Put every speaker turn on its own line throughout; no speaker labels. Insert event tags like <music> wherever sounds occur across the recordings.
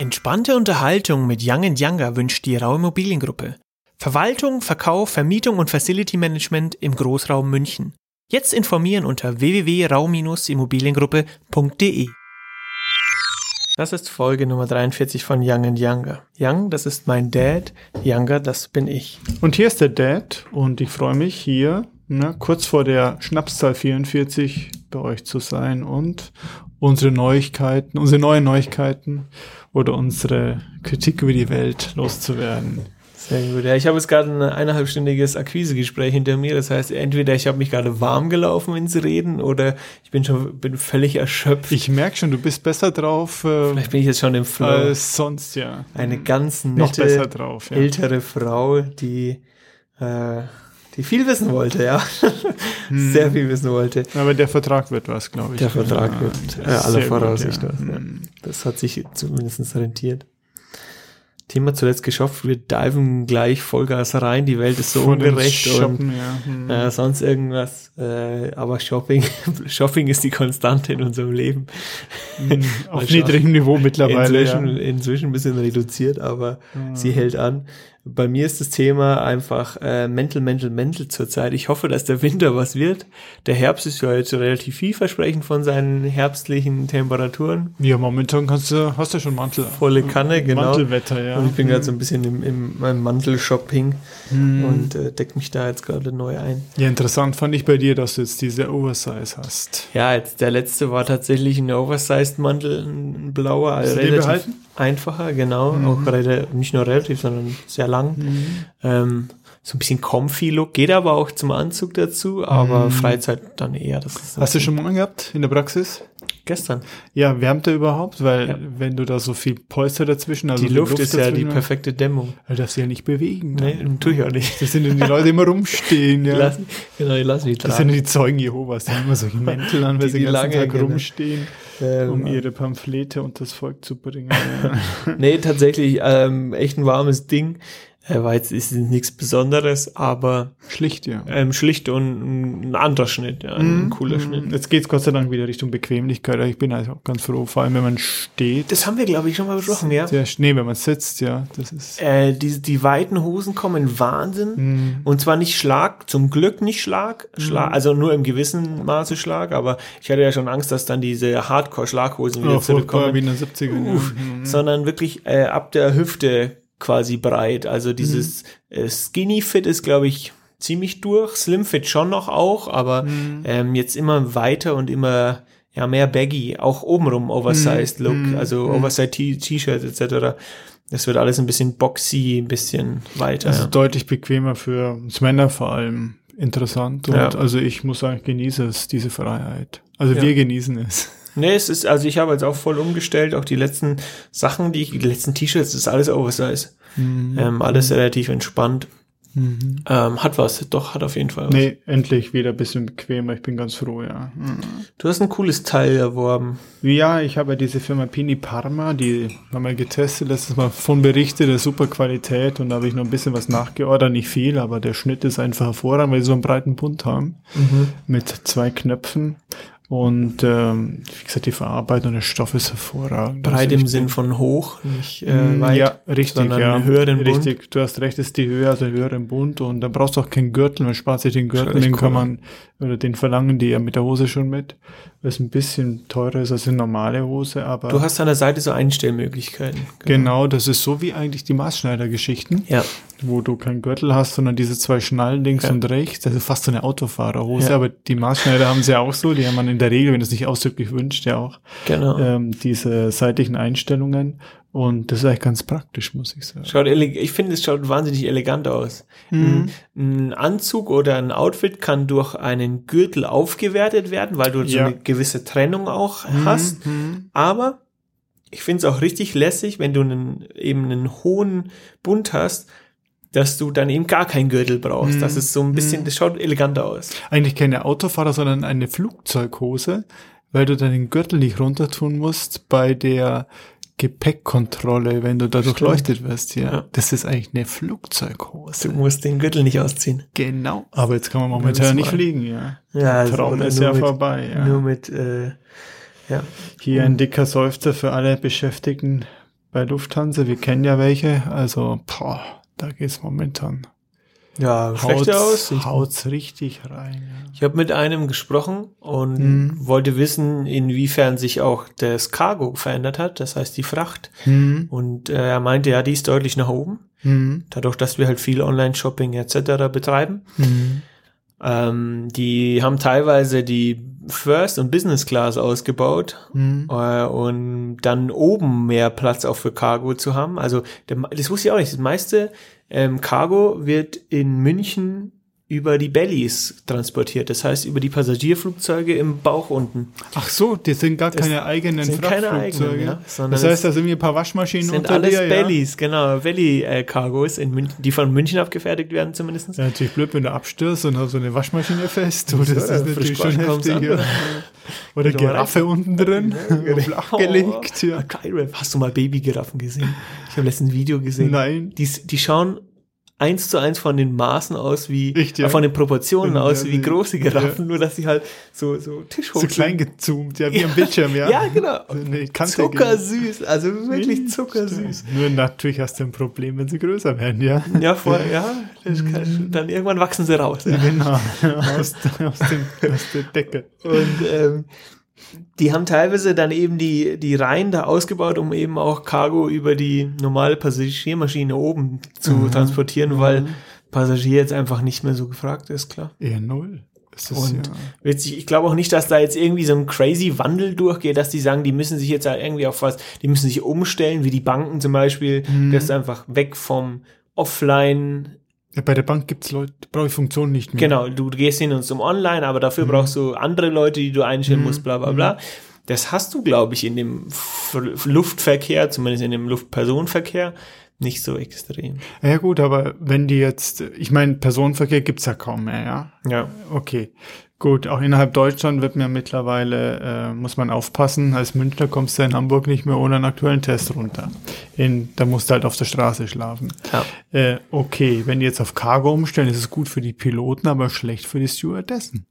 Entspannte Unterhaltung mit Young Younger wünscht die Rau Immobiliengruppe. Verwaltung, Verkauf, Vermietung und Facility Management im Großraum München. Jetzt informieren unter www.rau-immobiliengruppe.de. Das ist Folge Nummer 43 von Young Younger. Young, das ist mein Dad. Younger, das bin ich.
Und hier ist der Dad und ich freue mich hier ne, kurz vor der Schnapszahl 44 bei euch zu sein und unsere Neuigkeiten, unsere neuen Neuigkeiten oder unsere Kritik über die Welt loszuwerden.
Sehr gut. Ja, ich habe jetzt gerade ein eineinhalbstündiges Akquisegespräch hinter mir. Das heißt, entweder ich habe mich gerade warm gelaufen ins Reden oder ich bin schon bin völlig erschöpft.
Ich merke schon, du bist besser drauf.
Äh, Vielleicht bin ich jetzt schon im Flow.
Als sonst, ja.
Eine ganz nette, drauf, ja. ältere Frau, die äh, die viel wissen wollte, ja. Hm. Sehr viel wissen wollte.
Aber der Vertrag wird was, glaube ich.
Der Vertrag ja, wird äh, aller Voraussicht ja. was. Ja. Hm. Das hat sich zumindest rentiert. Thema zuletzt geschafft, wir diven gleich Vollgas rein, die Welt ist so Von ungerecht Shoppen, und ja. hm. äh, sonst irgendwas. Äh, aber Shopping, <laughs> Shopping ist die Konstante in unserem Leben.
Hm, <laughs> auf niedrigem Niveau mittlerweile.
Inzwischen, ja. inzwischen ein bisschen reduziert, aber hm. sie hält an. Bei mir ist das Thema einfach äh, mental, mental, mental zurzeit. Ich hoffe, dass der Winter was wird. Der Herbst ist ja jetzt relativ vielversprechend von seinen herbstlichen Temperaturen.
Ja, momentan kannst du, hast du schon Mantel.
Volle Kanne, genau.
Mantelwetter, ja.
Und ich bin mhm. gerade so ein bisschen im, im meinem Mantel-Shopping mhm. und äh, deck mich da jetzt gerade neu ein.
Ja, interessant fand ich bei dir, dass du jetzt diese Oversize hast.
Ja, jetzt der letzte war tatsächlich ein Oversized Mantel, ein blauer.
Hast also relativ
einfacher, genau. Mhm. Auch nicht nur relativ, sondern sehr lang. Mhm. Ähm, so ein bisschen comfy Look, geht aber auch zum Anzug dazu, aber mhm. Freizeit dann eher. Das
Hast du schon mal gehabt in der Praxis?
Gestern.
Ja, wärmt er überhaupt? Weil ja. wenn du da so viel Polster dazwischen,
also die Luft, Luft ist ja die perfekte Dämmung.
Du darfst ja nicht bewegen.
Nee, tue ich auch nicht.
Das sind die Leute immer rumstehen, <laughs> ja.
Lass, genau, die lassen mich
Das sind die Zeugen Jehovas, die haben immer solche <laughs> Mäntel an, weil die, sie den ganzen Tag rumstehen, ähm, um ihre Pamphlete und das Volk zu bringen. <laughs>
Nee, tatsächlich, ähm, echt ein warmes Ding. Er war jetzt ist nichts Besonderes, aber
schlicht, ja.
Ähm, schlicht und ein anderer Schnitt, ja, ein mm, cooler mm. Schnitt.
Jetzt geht's Gott sei Dank wieder Richtung Bequemlichkeit. Ich bin also auch ganz froh, vor allem wenn man steht.
Das haben wir, glaube ich, schon mal besprochen, ja.
Der Schnee, wenn man sitzt, ja. Das ist.
Äh, die, die weiten Hosen kommen Wahnsinn. Mm. Und zwar nicht Schlag, zum Glück nicht Schlag, Schlag, mm. also nur im gewissen Maße Schlag, aber ich hatte ja schon Angst, dass dann diese Hardcore-Schlaghosen wieder oh, zurückkommen.
Wie in den 70ern.
Uff, ja. Mhm. Sondern wirklich äh, ab der Hüfte quasi breit. Also dieses mhm. Skinny Fit ist, glaube ich, ziemlich durch. Slim Fit schon noch auch, aber mhm. ähm, jetzt immer weiter und immer ja mehr baggy, auch obenrum Oversized mhm. Look, mhm. also mhm. Oversized T-Shirts etc. Das wird alles ein bisschen boxy, ein bisschen weiter.
Also ja. deutlich bequemer für uns Männer vor allem interessant. Und ja. also ich muss sagen, ich genieße es, diese Freiheit. Also ja. wir genießen es.
Nee, es ist, also ich habe jetzt auch voll umgestellt, auch die letzten Sachen, die, die letzten T-Shirts, ist alles Oversize. Mhm. Ähm, alles relativ entspannt. Mhm. Ähm, hat was, doch, hat auf jeden Fall was.
Nee, endlich wieder ein bisschen bequemer, ich bin ganz froh, ja. Mhm.
Du hast ein cooles Teil erworben.
Ja, ich habe ja diese Firma Pini Parma, die haben wir getestet, letztes Mal von Berichte der super Qualität und da habe ich noch ein bisschen was nachgeordert, nicht viel, aber der Schnitt ist einfach hervorragend, weil sie so einen breiten Bund haben, mhm. mit zwei Knöpfen und ähm, wie gesagt, die Verarbeitung des Stoffes hervorragend.
Breit also im Sinn von hoch, nicht äh, mm, weit,
ja, richtig, sondern ja,
höheren Bund. Richtig,
du hast recht, ist die Höhe, also höheren Bund und da brauchst du auch keinen Gürtel, man spart sich den Gürtel, den kann man, oder den verlangen die ja mit der Hose schon mit, was ein bisschen teurer ist als eine normale Hose, aber...
Du hast an der Seite so Einstellmöglichkeiten.
Genau, genau das ist so wie eigentlich die Maßschneidergeschichten.
Ja
wo du keinen Gürtel hast, sondern diese zwei Schnallen links ja. und rechts. Das ist fast so eine Autofahrerhose, ja. aber die Maßschneider haben sie ja auch so. Die haben man in der Regel, wenn es nicht ausdrücklich wünscht, ja auch
genau.
ähm, diese seitlichen Einstellungen. Und das ist eigentlich ganz praktisch, muss ich sagen.
Schaut ich finde, es schaut wahnsinnig elegant aus. Mhm. Ein, Anzug oder ein Outfit kann durch einen Gürtel aufgewertet werden, weil du ja. so eine gewisse Trennung auch mhm. hast. Mhm. Aber ich finde es auch richtig lässig, wenn du einen, eben einen hohen Bund hast, dass du dann eben gar keinen Gürtel brauchst. Mm. Das ist so ein bisschen, mm. das schaut eleganter aus.
Eigentlich keine Autofahrer, sondern eine Flugzeughose, weil du deinen Gürtel nicht runter tun musst bei der Gepäckkontrolle, wenn du da durchleuchtet wirst, ja. ja. Das ist eigentlich eine Flugzeughose.
Du musst den Gürtel nicht ausziehen.
Genau. Aber jetzt kann man momentan nicht fliegen, ja.
Ja,
Der Traum ist ja
mit,
vorbei, ja.
Nur mit, äh, ja.
Hier ein dicker Seufzer für alle Beschäftigten bei Lufthansa. Wir kennen ja welche. Also, boah, da geht's momentan.
Ja, schlechte Aussichten.
Haut's richtig rein. Ja.
Ich habe mit einem gesprochen und mhm. wollte wissen, inwiefern sich auch das Cargo verändert hat, das heißt die Fracht. Mhm. Und äh, er meinte, ja, die ist deutlich nach oben. Mhm. Dadurch, dass wir halt viel Online-Shopping etc. betreiben. Mhm. Ähm, die haben teilweise die First und Business Class ausgebaut mhm. äh, und dann oben mehr Platz auch für Cargo zu haben. Also der, das wusste ich auch nicht. Das meiste ähm, Cargo wird in München über die Bellies transportiert, das heißt über die Passagierflugzeuge im Bauch unten.
Ach so, die sind gar das keine eigenen
sind keine eigenen, ja,
Das heißt, da sind irgendwie ein paar Waschmaschinen
sind unter alles dir, Bellies, ja? genau, Belly-Cargos in München, die von München abgefertigt werden zumindest.
Ja, natürlich blöd, wenn du abstürzt und hast so eine Waschmaschine fest. Oder das, das ist natürlich schon heftig. Ja. Oder Giraffe unten drin, <laughs> flach gelegt. Ja.
Hast du mal Babygiraffen gesehen? Ich habe letztens ein Video gesehen.
Nein.
Die, die schauen eins zu eins von den Maßen aus wie, Echt, ja? von den Proportionen ja, aus wie große Giraffen, nur dass sie halt so, so
tischhoch So klein gezoomt, ja, wie am Bildschirm, ja. <laughs>
ja, genau. Nee, zuckersüß, also wirklich zuckersüß.
Nur natürlich hast du ein Problem, wenn sie größer werden, ja.
Ja, voll, ja. Kann, dann irgendwann wachsen sie raus. Ja.
Genau, <laughs> aus, aus, dem, aus der Decke.
Und ähm, die haben teilweise dann eben die, die Reihen da ausgebaut, um eben auch Cargo über die normale Passagiermaschine oben zu mhm. transportieren, weil mhm. Passagier jetzt einfach nicht mehr so gefragt ist, klar.
Eher null.
Und ja. witzig, ich glaube auch nicht, dass da jetzt irgendwie so ein crazy Wandel durchgeht, dass die sagen, die müssen sich jetzt halt irgendwie auf was, die müssen sich umstellen, wie die Banken zum Beispiel, mhm. das ist einfach weg vom Offline
ja, bei der Bank gibt's Leute, brauche ich Funktionen nicht mehr.
Genau, du gehst hin und zum Online, aber dafür mhm. brauchst du andere Leute, die du einstellen mhm. musst, bla bla bla. Mhm. Das hast du, glaube ich, in dem Luftverkehr, zumindest in dem Luftpersonenverkehr, nicht so extrem.
Ja gut, aber wenn die jetzt, ich meine, Personenverkehr gibt's ja kaum mehr, ja?
Ja.
Okay. Gut, auch innerhalb Deutschland wird mir mittlerweile, äh, muss man aufpassen, als Münchner kommst du in Hamburg nicht mehr ohne einen aktuellen Test runter. In, da musst du halt auf der Straße schlafen.
Ja.
Äh, okay, wenn die jetzt auf Cargo umstellen, ist es gut für die Piloten, aber schlecht für die Stewardessen.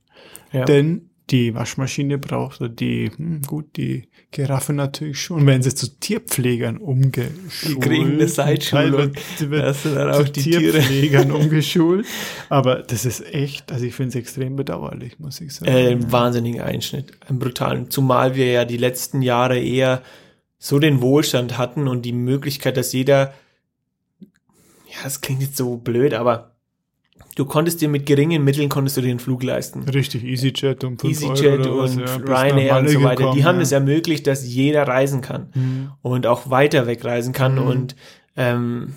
Ja. Denn die Waschmaschine braucht oder die, hm, gut, die Giraffe natürlich schon. Wenn sie zu Tierpflegern umgeschult.
Die kriegen eine Seitschulung.
Das sind dann auch die Tierpflegern umgeschult. Aber das ist echt, also ich finde es extrem bedauerlich, muss ich sagen.
Äh, ein wahnsinniger Einschnitt, ein brutalen. Zumal wir ja die letzten Jahre eher so den Wohlstand hatten und die Möglichkeit, dass jeder, ja, das klingt jetzt so blöd, aber du konntest dir mit geringen Mitteln konntest du den Flug leisten.
Richtig, EasyJet und
EasyJet und ja, Ryanair und so weiter. Gekommen, die haben ja. es ermöglicht, dass jeder reisen kann mhm. und auch weiter wegreisen kann mhm. und ähm,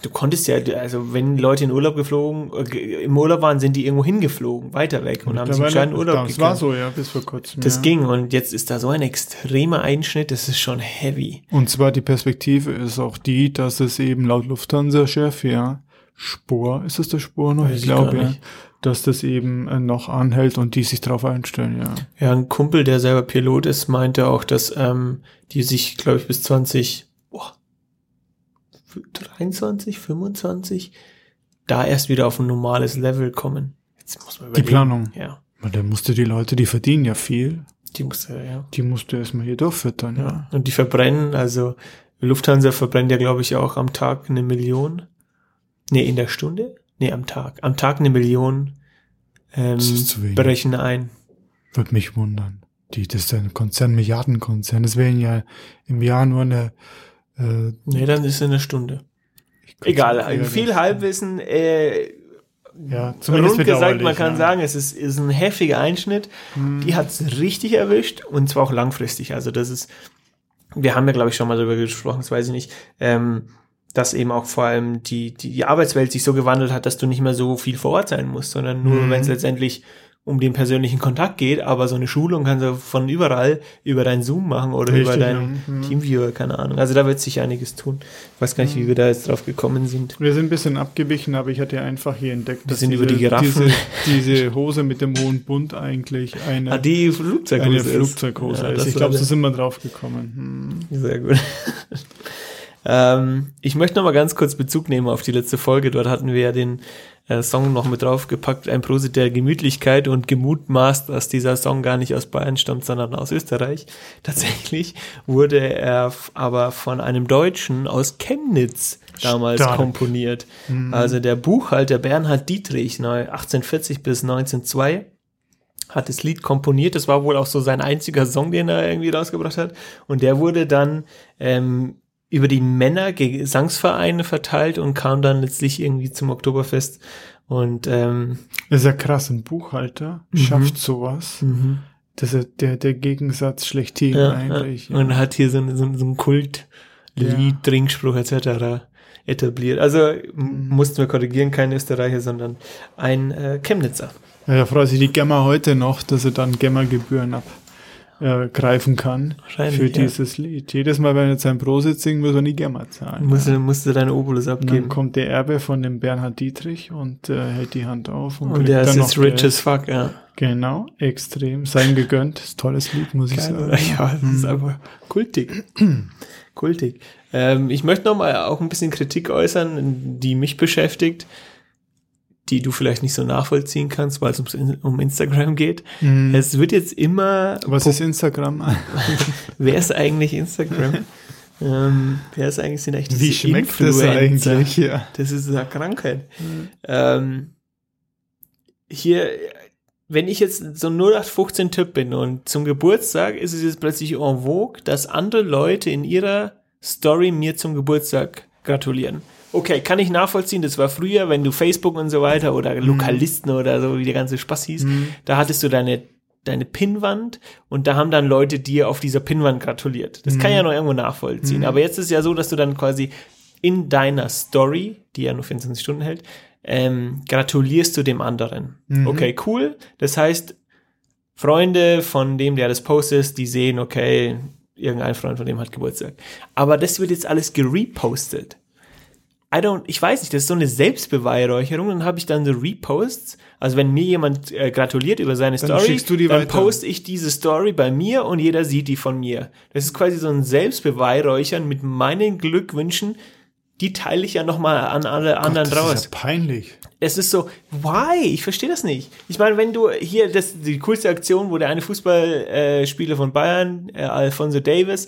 du konntest ja, also wenn Leute in Urlaub geflogen, äh, im Urlaub waren, sind die irgendwo hingeflogen, weiter weg und haben sich einen Urlaub
Das war so, ja, bis vor kurzem.
Das
ja.
ging und jetzt ist da so ein extremer Einschnitt, das ist schon heavy.
Und zwar die Perspektive ist auch die, dass es eben laut Lufthansa-Chef, ja, Spur, ist es der Spur noch? Weiß ich glaube, ja, dass das eben äh, noch anhält und die sich darauf einstellen, ja.
Ja, ein Kumpel, der selber Pilot ist, meinte auch, dass ähm, die sich, glaube ich, bis 20, boah, 23, 25 da erst wieder auf ein normales Level kommen.
Jetzt muss man überlegen. Die Planung.
Ja.
Weil dann musste die Leute, die verdienen ja viel.
Die musste, ja.
Die musste erstmal hier durchfüttern, ja. ja.
Und die verbrennen, also Lufthansa verbrennt ja, glaube ich, auch am Tag eine Million. Nee, in der Stunde? Nee, am Tag. Am Tag eine Million ähm, berechnen ein.
Würde mich wundern. Die, das ist ein Konzern, Milliardenkonzern. Das wären ja im Jahr nur eine.
Äh, nee, dann ist es eine Stunde. Egal, viel Halbwissen. Äh,
ja, zumindest
rund gesagt, man kann ja. sagen, es ist, ist ein heftiger Einschnitt. Hm. Die hat's richtig erwischt und zwar auch langfristig. Also das ist, wir haben ja glaube ich schon mal darüber gesprochen, das weiß ich nicht. Ähm, dass eben auch vor allem die, die, die Arbeitswelt sich so gewandelt hat, dass du nicht mehr so viel vor Ort sein musst, sondern nur, mhm. wenn es letztendlich um den persönlichen Kontakt geht, aber so eine Schulung kannst du von überall über dein Zoom machen oder Richtig, über deinen ja. Mhm. Teamviewer, keine Ahnung. Also da wird sich einiges tun. Ich weiß gar nicht, wie wir da jetzt drauf gekommen sind.
Wir sind ein bisschen abgewichen, aber ich hatte einfach hier entdeckt,
wir sind diese, über die Giraffen.
Diese, diese, Hose mit dem hohen Bund eigentlich eine,
ah, die Flugzeughose
eine Flugzeughose ja, ist. Ich glaube, so sind wir drauf gekommen.
Hm. Sehr gut. Ähm, ich möchte noch mal ganz kurz Bezug nehmen auf die letzte Folge. Dort hatten wir ja den äh, Song noch mit draufgepackt, ein Prosit der Gemütlichkeit und gemutmaßt, dass dieser Song gar nicht aus Bayern stammt, sondern aus Österreich. <laughs> Tatsächlich wurde er aber von einem Deutschen aus Chemnitz damals Stark. komponiert. Mhm. Also der Buchhalter Bernhard Dietrich, 1840 bis 1902, hat das Lied komponiert. Das war wohl auch so sein einziger Song, den er irgendwie rausgebracht hat. Und der wurde dann ähm, über die Männer Gesangsvereine verteilt und kam dann letztlich irgendwie zum Oktoberfest. Und ähm,
ist ja krass, ein Buchhalter mhm. schafft sowas. Mhm. Das ist der, der Gegensatz schlechthin ja, eigentlich.
Ja. Und hat hier so, so, so ein Kultlied, ja. Trinkspruch etc. etabliert. Also mhm. mussten wir korrigieren, kein Österreicher, sondern ein äh, Chemnitzer.
Ja, da freut sich die Gemma heute noch, dass er dann Gemma-Gebühren ab äh, greifen kann für dieses ja. Lied. Jedes Mal, wenn er jetzt ein Prosit singt, muss er nie GEMA zahlen.
Musst du, musst du deine Obolus abgeben. Und
dann kommt der Erbe von dem Bernhard Dietrich und äh, hält die Hand auf.
Und, und der ist jetzt rich as fuck, ja.
Genau, extrem. Sein gegönnt. Tolles Lied, muss ich sagen. <laughs>
Ja, das ist mhm. einfach kultig. kultig. Ähm, ich möchte noch mal auch ein bisschen Kritik äußern, die mich beschäftigt die du vielleicht nicht so nachvollziehen kannst, weil es um Instagram geht. Mhm. Es wird jetzt immer.
Was ist Instagram? <laughs>
wer ist eigentlich Instagram? <laughs> ähm, wer ist eigentlich sind eigentlich
Wie schmeckt Influencer? das eigentlich?
Ja. Das ist eine Krankheit. Mhm. Ähm, hier, wenn ich jetzt so ein 0815-Typ bin und zum Geburtstag ist es jetzt plötzlich en vogue, dass andere Leute in ihrer Story mir zum Geburtstag gratulieren. Okay, kann ich nachvollziehen. Das war früher, wenn du Facebook und so weiter oder mhm. Lokalisten oder so, wie der ganze Spaß hieß, mhm. da hattest du deine deine Pinnwand und da haben dann Leute dir auf dieser Pinnwand gratuliert. Das mhm. kann ja noch irgendwo nachvollziehen. Mhm. Aber jetzt ist es ja so, dass du dann quasi in deiner Story, die ja nur 24 Stunden hält, ähm, gratulierst du dem anderen. Mhm. Okay, cool. Das heißt, Freunde von dem, der das postet, die sehen, okay, irgendein Freund von dem hat Geburtstag. Aber das wird jetzt alles gerepostet. I don't, ich weiß nicht, das ist so eine Selbstbeweihräucherung. Dann habe ich dann so Reposts. Also wenn mir jemand äh, gratuliert über seine dann Story, dann weiter. poste ich diese Story bei mir und jeder sieht die von mir. Das ist quasi so ein Selbstbeweihräuchern mit meinen Glückwünschen. Die teile ich ja nochmal an alle Gott, anderen
das
raus.
Das ist ja peinlich.
Es ist so, why? Ich verstehe das nicht. Ich meine, wenn du hier, das die coolste Aktion, wo der eine Fußballspieler äh, von Bayern, äh, Alfonso Davis,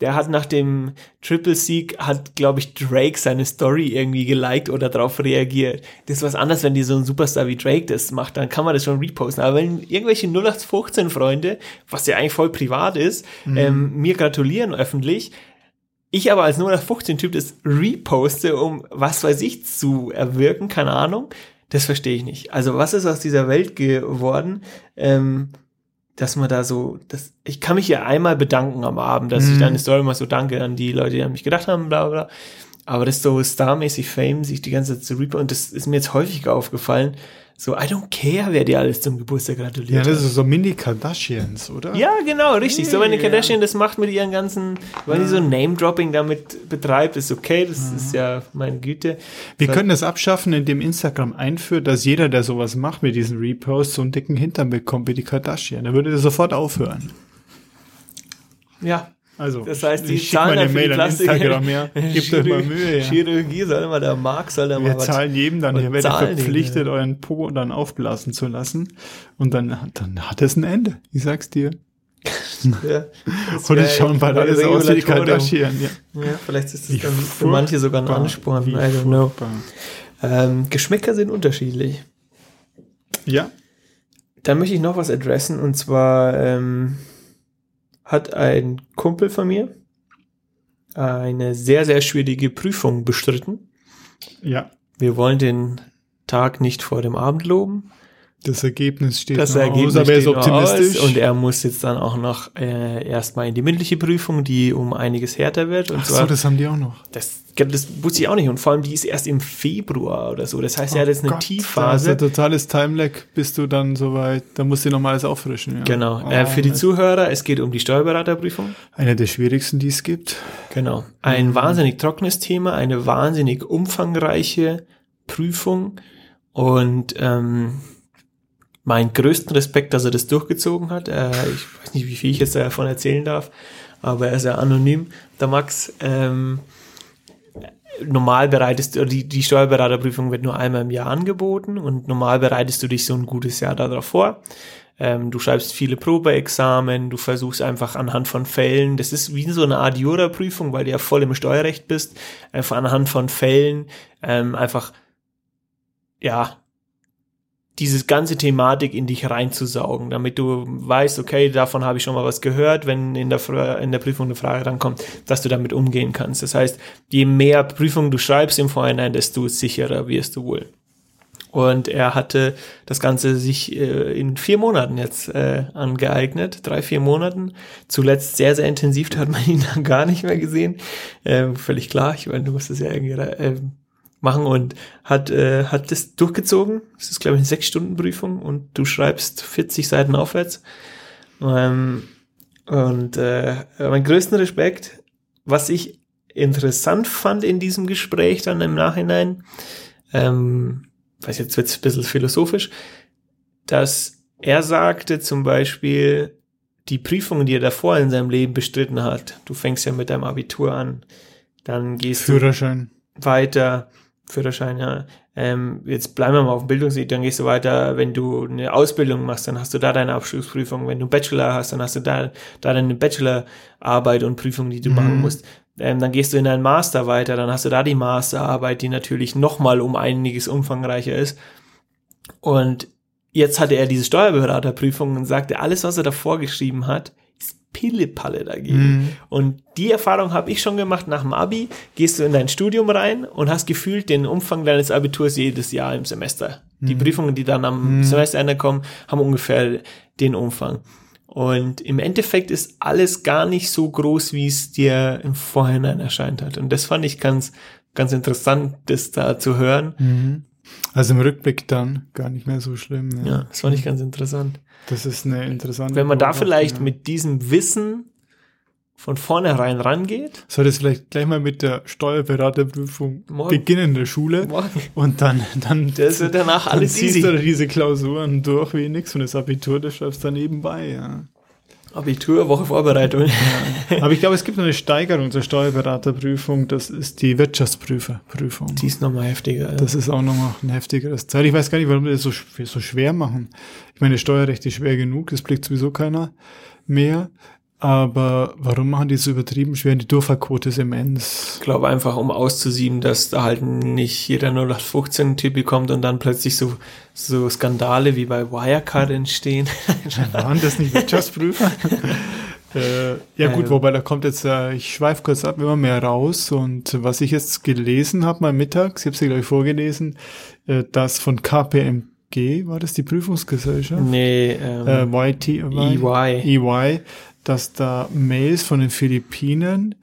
der hat nach dem Triple-Sieg, hat, glaube ich, Drake seine Story irgendwie geliked oder darauf reagiert. Das ist was anderes, wenn die so ein Superstar wie Drake das macht, dann kann man das schon reposten. Aber wenn irgendwelche 0815-Freunde, was ja eigentlich voll privat ist, mhm. ähm, mir gratulieren öffentlich, ich aber als 0815-Typ das reposte, um was weiß ich zu erwirken, keine Ahnung, das verstehe ich nicht. Also was ist aus dieser Welt geworden? Ähm, dass man da so, das, ich kann mich ja einmal bedanken am Abend, dass mhm. ich deine Story mal so danke an die Leute, die an mich gedacht haben, bla bla. Aber das ist so starmäßig Fame, sich die ganze Zeit zu reaper und das ist mir jetzt häufiger aufgefallen, so, I don't care, wer dir alles zum Geburtstag gratuliert. Ja,
das ist so Mini-Kardashians, oder?
Ja, genau, richtig. Hey, so, wenn eine Kardashian das macht mit ihren ganzen, wenn die so Name-Dropping damit betreibt, ist okay, das mhm. ist ja meine Güte.
Wir können das abschaffen, indem Instagram einführt, dass jeder, der sowas macht mit diesen Reposts, so einen dicken Hintern bekommt wie die Kardashian. Dann würde das sofort aufhören.
Ja,
also,
das heißt, die
zahlen meine Mail an Instagram, ja. <laughs> Gebt euch mal Mühe, ja.
Chirurgie soll immer der Mark, soll da
mal Wir zahlen jedem dann, ihr werdet verpflichtet, euren Po dann aufblasen zu lassen. Und dann, dann hat es ein Ende. Ich sag's dir. ja, <laughs> und ich schauen bald alles aus wie die Kardashian, ja.
ja. vielleicht ist das dann für manche sogar ein Ansporn. I don't know. Ähm, Geschmäcker sind unterschiedlich.
Ja.
Da möchte ich noch was adressen und zwar, ähm, hat ein Kumpel von mir eine sehr, sehr schwierige Prüfung bestritten.
Ja.
Wir wollen den Tag nicht vor dem Abend loben.
Das Ergebnis steht
das Ergebnis aus, aber er ist optimistisch. und er muss jetzt dann auch noch äh, erstmal in die mündliche Prüfung, die um einiges härter wird. Und
Ach so, das haben die auch noch.
Das, das wusste ich auch nicht. Und vor allem, die ist erst im Februar oder so. Das heißt, oh er hat jetzt eine Gott, Tiefphase.
Das ist ein totales Timelag, bis du dann soweit, da musst du nochmal alles auffrischen. Ja.
Genau. Oh, äh, für die Zuhörer, es geht um die Steuerberaterprüfung.
Eine der schwierigsten, die es gibt.
Genau. Ein mhm. wahnsinnig trockenes Thema, eine wahnsinnig umfangreiche Prüfung. Und ähm, meinen größten Respekt, dass er das durchgezogen hat. Äh, ich weiß nicht, wie viel ich jetzt davon erzählen darf, aber er ist ja anonym, der Max. Ähm, normal bereitest du, die, die Steuerberaterprüfung wird nur einmal im Jahr angeboten und normal bereitest du dich so ein gutes Jahr darauf vor. Ähm, du schreibst viele Probeexamen, du versuchst einfach anhand von Fällen, das ist wie so eine Art Jura-Prüfung, weil du ja voll im Steuerrecht bist, einfach anhand von Fällen ähm, einfach, ja, diese ganze Thematik in dich reinzusaugen, damit du weißt, okay, davon habe ich schon mal was gehört, wenn in der, in der Prüfung eine Frage rankommt, dass du damit umgehen kannst. Das heißt, je mehr Prüfungen du schreibst im Vorhinein, desto sicherer wirst du wohl. Und er hatte das Ganze sich äh, in vier Monaten jetzt äh, angeeignet, drei, vier Monaten. Zuletzt sehr, sehr intensiv, da <laughs> hat man ihn dann gar nicht mehr gesehen. Ähm, völlig klar, ich meine, du musst es ja irgendwie äh, machen und hat, äh, hat das durchgezogen. Das ist, glaube ich, eine Sechs-Stunden-Prüfung und du schreibst 40 Seiten aufwärts. Ähm, und äh, mein größten Respekt, was ich interessant fand in diesem Gespräch dann im Nachhinein, ähm, weiß jetzt wird's ein bisschen philosophisch, dass er sagte zum Beispiel, die Prüfungen, die er davor in seinem Leben bestritten hat, du fängst ja mit deinem Abitur an, dann gehst
Führerschein.
du weiter, Führerschein, ja. Ähm, jetzt bleiben wir mal auf dem Bildungsweg, dann gehst du weiter, wenn du eine Ausbildung machst, dann hast du da deine Abschlussprüfung, wenn du einen Bachelor hast, dann hast du da, da deine Bachelorarbeit und Prüfung, die du mhm. machen musst. Ähm, dann gehst du in deinen Master weiter, dann hast du da die Masterarbeit, die natürlich nochmal um einiges umfangreicher ist. Und jetzt hatte er diese Steuerberaterprüfung und sagte, alles, was er davor geschrieben hat, Pillepalle dagegen. Mhm. Und die Erfahrung habe ich schon gemacht nach dem Abi. Gehst du in dein Studium rein und hast gefühlt den Umfang deines Abiturs jedes Jahr im Semester. Mhm. Die Prüfungen, die dann am mhm. Semesterende kommen, haben ungefähr den Umfang. Und im Endeffekt ist alles gar nicht so groß, wie es dir im Vorhinein erscheint hat. Und das fand ich ganz, ganz interessant, das da zu hören.
Mhm. Also im Rückblick dann gar nicht mehr so schlimm.
Ja, ja das fand ich ganz interessant.
Das ist eine interessante.
Wenn man da vielleicht ja. mit diesem Wissen von vornherein rangeht.
Soll das vielleicht gleich mal mit der Steuerberaterprüfung Morgen. beginnen in der Schule Morgen. und dann dann
das wird danach alles
dann ziehst easy. du diese Klausuren durch wie nix und das Abitur, das schreibst du dann nebenbei, ja.
Abitur, Woche Vorbereitung.
Ja. Aber ich glaube, es gibt eine Steigerung zur Steuerberaterprüfung. Das ist die Wirtschaftsprüferprüfung.
Die ist nochmal heftiger.
Ja. Das ist auch nochmal ein heftigeres Teil. Ich weiß gar nicht, warum die das so, so schwer machen. Ich meine, Steuerrecht ist schwer genug. Das blickt sowieso keiner mehr. Aber warum machen die so übertrieben schwer? Die Durchfallquote ist immens.
Ich glaube einfach, um auszusieben, dass da halt nicht jeder 0815-Typ kommt und dann plötzlich so, so Skandale wie bei Wirecard entstehen. <laughs>
Waren das nicht Wirtschaftsprüfer? <laughs> äh, ja gut, wobei da kommt jetzt, äh, ich schweife kurz ab, immer mehr raus und was ich jetzt gelesen habe mal mittags, ich habe sie gleich vorgelesen, äh, das von KPMG, war das die Prüfungsgesellschaft?
Nee, ähm,
äh, YT, EY. EY dass da Mails von den Philippinen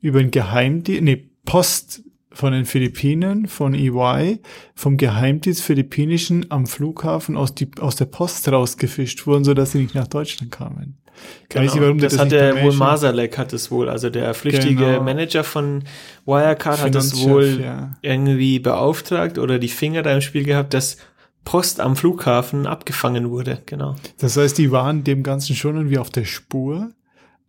über ein Geheimdienst, nee, Post von den Philippinen, von EY, vom Geheimdienst Philippinischen am Flughafen aus, die, aus der Post rausgefischt wurden, so dass sie nicht nach Deutschland kamen.
Genau, Weiß ich, warum das, das hatte wohl Masalek hat es wohl, also der flüchtige genau. Manager von Wirecard hat es wohl ja. irgendwie beauftragt oder die Finger da im Spiel gehabt, dass Post am Flughafen abgefangen wurde, genau.
Das heißt, die waren dem Ganzen schon irgendwie auf der Spur,